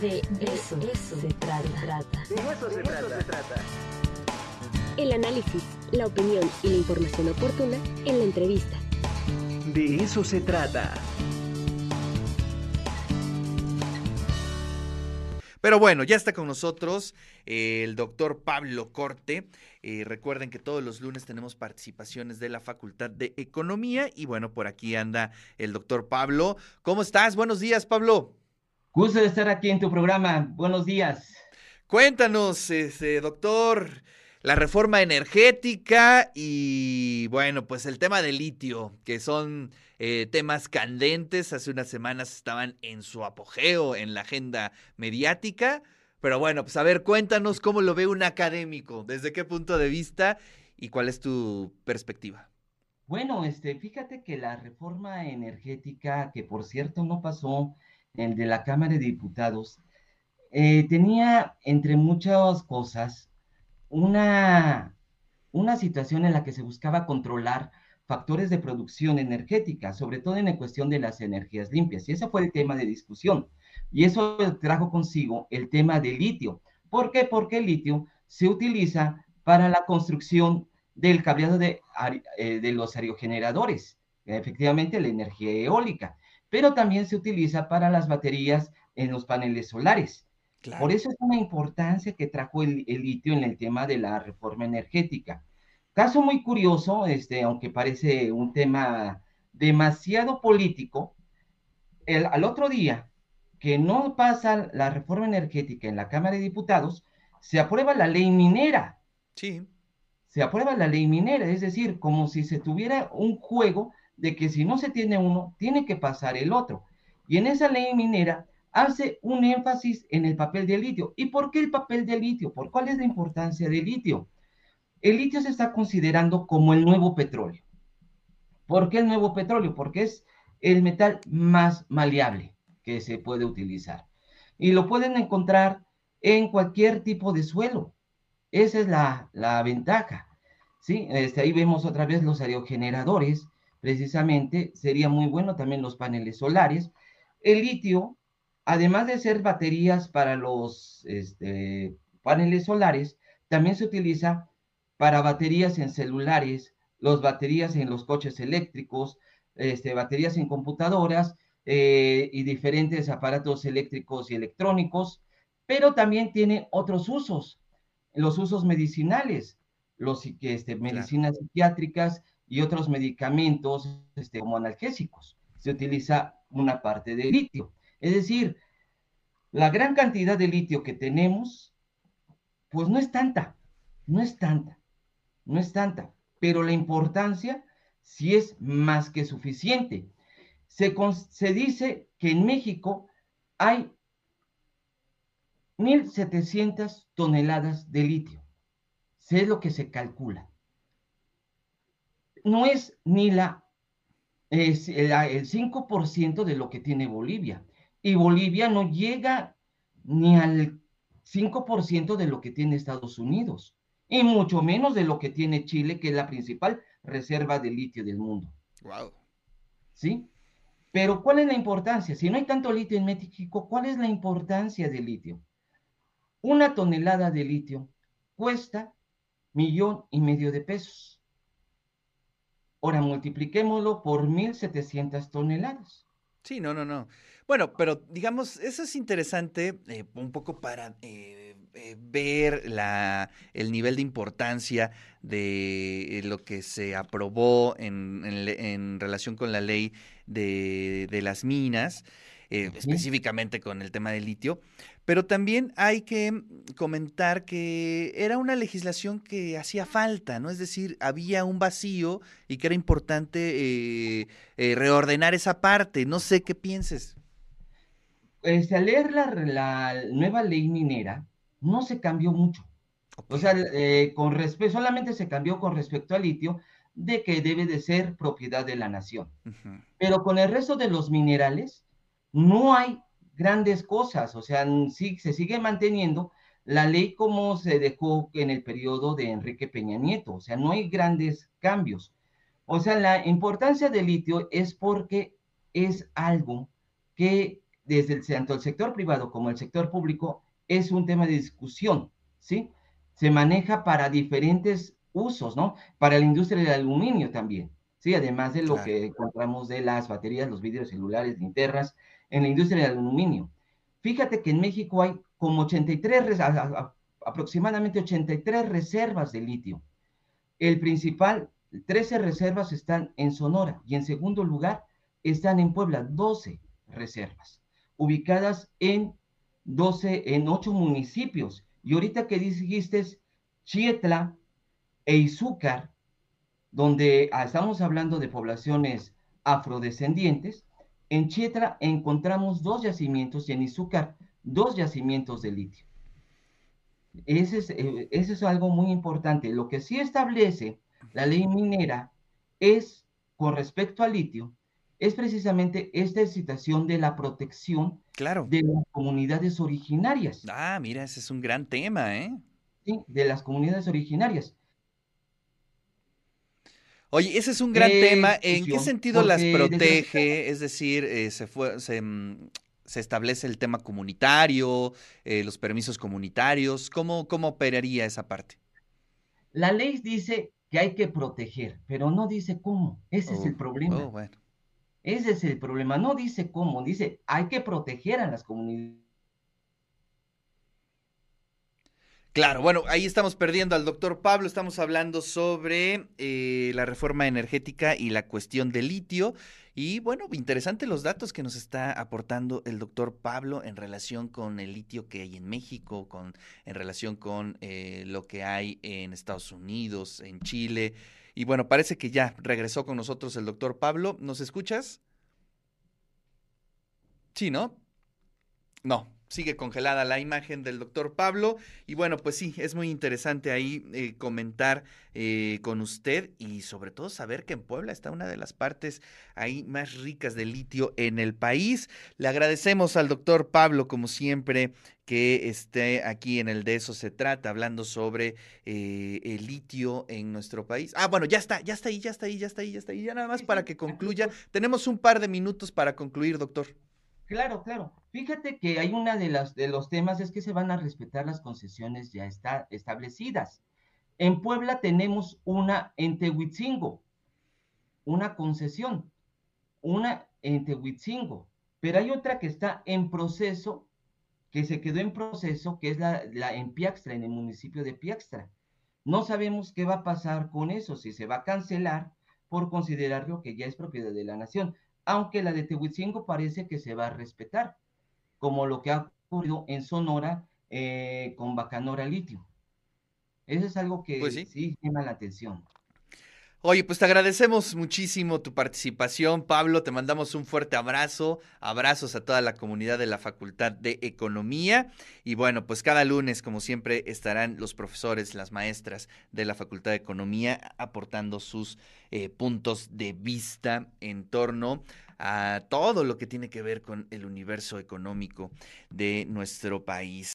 De eso, eso se trata. De eso se trata. El análisis, la opinión y la información oportuna en la entrevista. De eso se trata. Pero bueno, ya está con nosotros eh, el doctor Pablo Corte. Eh, recuerden que todos los lunes tenemos participaciones de la Facultad de Economía y bueno, por aquí anda el doctor Pablo. ¿Cómo estás? Buenos días, Pablo. Gusto de estar aquí en tu programa. Buenos días. Cuéntanos, este, doctor, la reforma energética y bueno, pues el tema del litio, que son eh, temas candentes. Hace unas semanas estaban en su apogeo en la agenda mediática. Pero bueno, pues a ver, cuéntanos cómo lo ve un académico, desde qué punto de vista y cuál es tu perspectiva. Bueno, este, fíjate que la reforma energética, que por cierto no pasó el de la Cámara de Diputados, eh, tenía, entre muchas cosas, una, una situación en la que se buscaba controlar factores de producción energética, sobre todo en la cuestión de las energías limpias. Y ese fue el tema de discusión. Y eso trajo consigo el tema del litio. ¿Por qué? Porque el litio se utiliza para la construcción del cableado de, eh, de los aerogeneradores, efectivamente la energía eólica, pero también se utiliza para las baterías en los paneles solares. Por eso es una importancia que trajo el, el litio en el tema de la reforma energética. Caso muy curioso, este, aunque parece un tema demasiado político, el, al otro día que no pasa la reforma energética en la Cámara de Diputados, se aprueba la ley minera. Sí. Se aprueba la ley minera, es decir, como si se tuviera un juego de que si no se tiene uno, tiene que pasar el otro. Y en esa ley minera hace un énfasis en el papel del litio. ¿Y por qué el papel del litio? ¿Por cuál es la importancia del litio? El litio se está considerando como el nuevo petróleo. ¿Por qué el nuevo petróleo? Porque es el metal más maleable que se puede utilizar. Y lo pueden encontrar en cualquier tipo de suelo. Esa es la, ventaja. ¿sí? Este, ahí vemos otra vez los aerogeneradores, precisamente. Sería muy bueno también los paneles solares. El litio, además de ser baterías para los este, paneles solares, también se utiliza para baterías en celulares, los baterías en los coches eléctricos, este, baterías en computadoras eh, y diferentes aparatos eléctricos y electrónicos, pero también tiene otros usos, los usos medicinales, los este, medicinas psiquiátricas y otros medicamentos este, como analgésicos. Se utiliza una parte de litio. Es decir, la gran cantidad de litio que tenemos, pues no es tanta, no es tanta no es tanta, pero la importancia sí es más que suficiente. Se, se dice que en México hay 1.700 toneladas de litio. Sé lo que se calcula. No es ni la, es el, el 5% de lo que tiene Bolivia. Y Bolivia no llega ni al 5% de lo que tiene Estados Unidos y mucho menos de lo que tiene Chile, que es la principal reserva de litio del mundo. Wow. ¿Sí? Pero ¿cuál es la importancia? Si no hay tanto litio en México, ¿cuál es la importancia del litio? Una tonelada de litio cuesta millón y medio de pesos. Ahora multipliquémoslo por 1.700 toneladas. Sí, no, no, no. Bueno, pero digamos, eso es interesante eh, un poco para eh, eh, ver la, el nivel de importancia de lo que se aprobó en, en, relación con la ley de las minas, específicamente con el tema del litio. Pero también hay que comentar que era una legislación que hacía falta, ¿no? Es decir, había un vacío y que era importante eh, eh, reordenar esa parte. No sé qué pienses. Este, al leer la, nueva ley minera, no se cambió mucho. O sea, eh, con respecto, solamente se cambió con respecto al litio de que debe de ser propiedad de la nación. Pero con el resto de los minerales, no hay grandes cosas, o sea, sí, se sigue manteniendo la ley como se dejó en el periodo de Enrique Peña Nieto, o sea, no hay grandes cambios. O sea, la importancia del litio es porque es algo que desde el, tanto el sector privado como el sector público es un tema de discusión, ¿sí? Se maneja para diferentes usos, ¿no? Para la industria del aluminio también, ¿sí? Además de lo Claro. que encontramos de las baterías, los vidrios celulares, linternas, en la industria del aluminio. Fíjate que en México hay como 83, res- a- a- a- aproximadamente 83 reservas de litio. El principal, 13 reservas están en Sonora y en segundo lugar están en Puebla, 12 reservas, ubicadas en 12, en 8 municipios. Y ahorita que dijiste Chietla e Izúcar, donde ah, estamos hablando de poblaciones afrodescendientes, en Chietla encontramos dos yacimientos y en Izúcar dos yacimientos de litio. Ese es, eh, ese es algo muy importante. Lo que sí establece la ley minera es, con respecto al litio, es precisamente esta situación de la protección Claro. de las comunidades originarias, Ah, mira, ese es un gran tema, ¿eh? ¿sí? De las comunidades originarias. Oye, ese es un gran Eh, tema. ¿En qué sentido las protege? Es decir, eh, se fue, se, mm, se establece el tema comunitario, eh, los permisos comunitarios. ¿Cómo, cómo operaría esa parte? La ley dice que hay que proteger, pero no dice cómo. Ese es el Oh, problema. oh, bueno. Ese es el problema. No dice cómo, dice hay que proteger a las comunidades. Claro, bueno, ahí estamos perdiendo al doctor Pablo, estamos hablando sobre eh, la reforma energética y la cuestión del litio. Y bueno, interesante los datos que nos está aportando el doctor Pablo en relación con el litio que hay en México, con, en relación con eh, lo que hay en Estados Unidos, en Chile. Y bueno, parece que ya regresó con nosotros el doctor Pablo. ¿Nos escuchas? Sí, ¿no? No, sigue congelada la imagen del doctor Pablo. Y bueno, pues sí, es muy interesante ahí eh, comentar eh, con usted y sobre todo saber que en Puebla está una de las partes ahí más ricas de litio en el país. Le agradecemos al doctor Pablo, como siempre, que esté aquí en el De Eso Se Trata, hablando sobre eh, el litio en nuestro país. Ah, bueno, ya está, ya está ahí, ya está ahí, ya está ahí, ya está ahí. Ya nada más para que concluya. Tenemos un par de minutos para concluir, doctor. Claro, claro. Fíjate que hay una de las de los temas es que se van a respetar las concesiones ya está, establecidas. En Puebla tenemos una en Tehuitzingo, una concesión, una en Tehuitzingo, pero hay otra que está en proceso, que se quedó en proceso, que es la, la en Piaxtra, en el municipio de Piaxtra. No sabemos qué va a pasar con eso, si se va a cancelar por considerarlo que ya es propiedad de la nación, aunque la de Tehuitzingo parece que se va a respetar, como lo que ha ocurrido en Sonora eh, con Bacanora Litio. Eso es algo que Pues sí. sí llama la atención. Oye, pues te agradecemos muchísimo tu participación, Pablo. Te mandamos un fuerte abrazo. Abrazos a toda la comunidad de la Facultad de Economía. Y bueno, pues cada lunes, como siempre, estarán los profesores, las maestras de la Facultad de Economía aportando sus eh, puntos de vista en torno a todo lo que tiene que ver con el universo económico de nuestro país.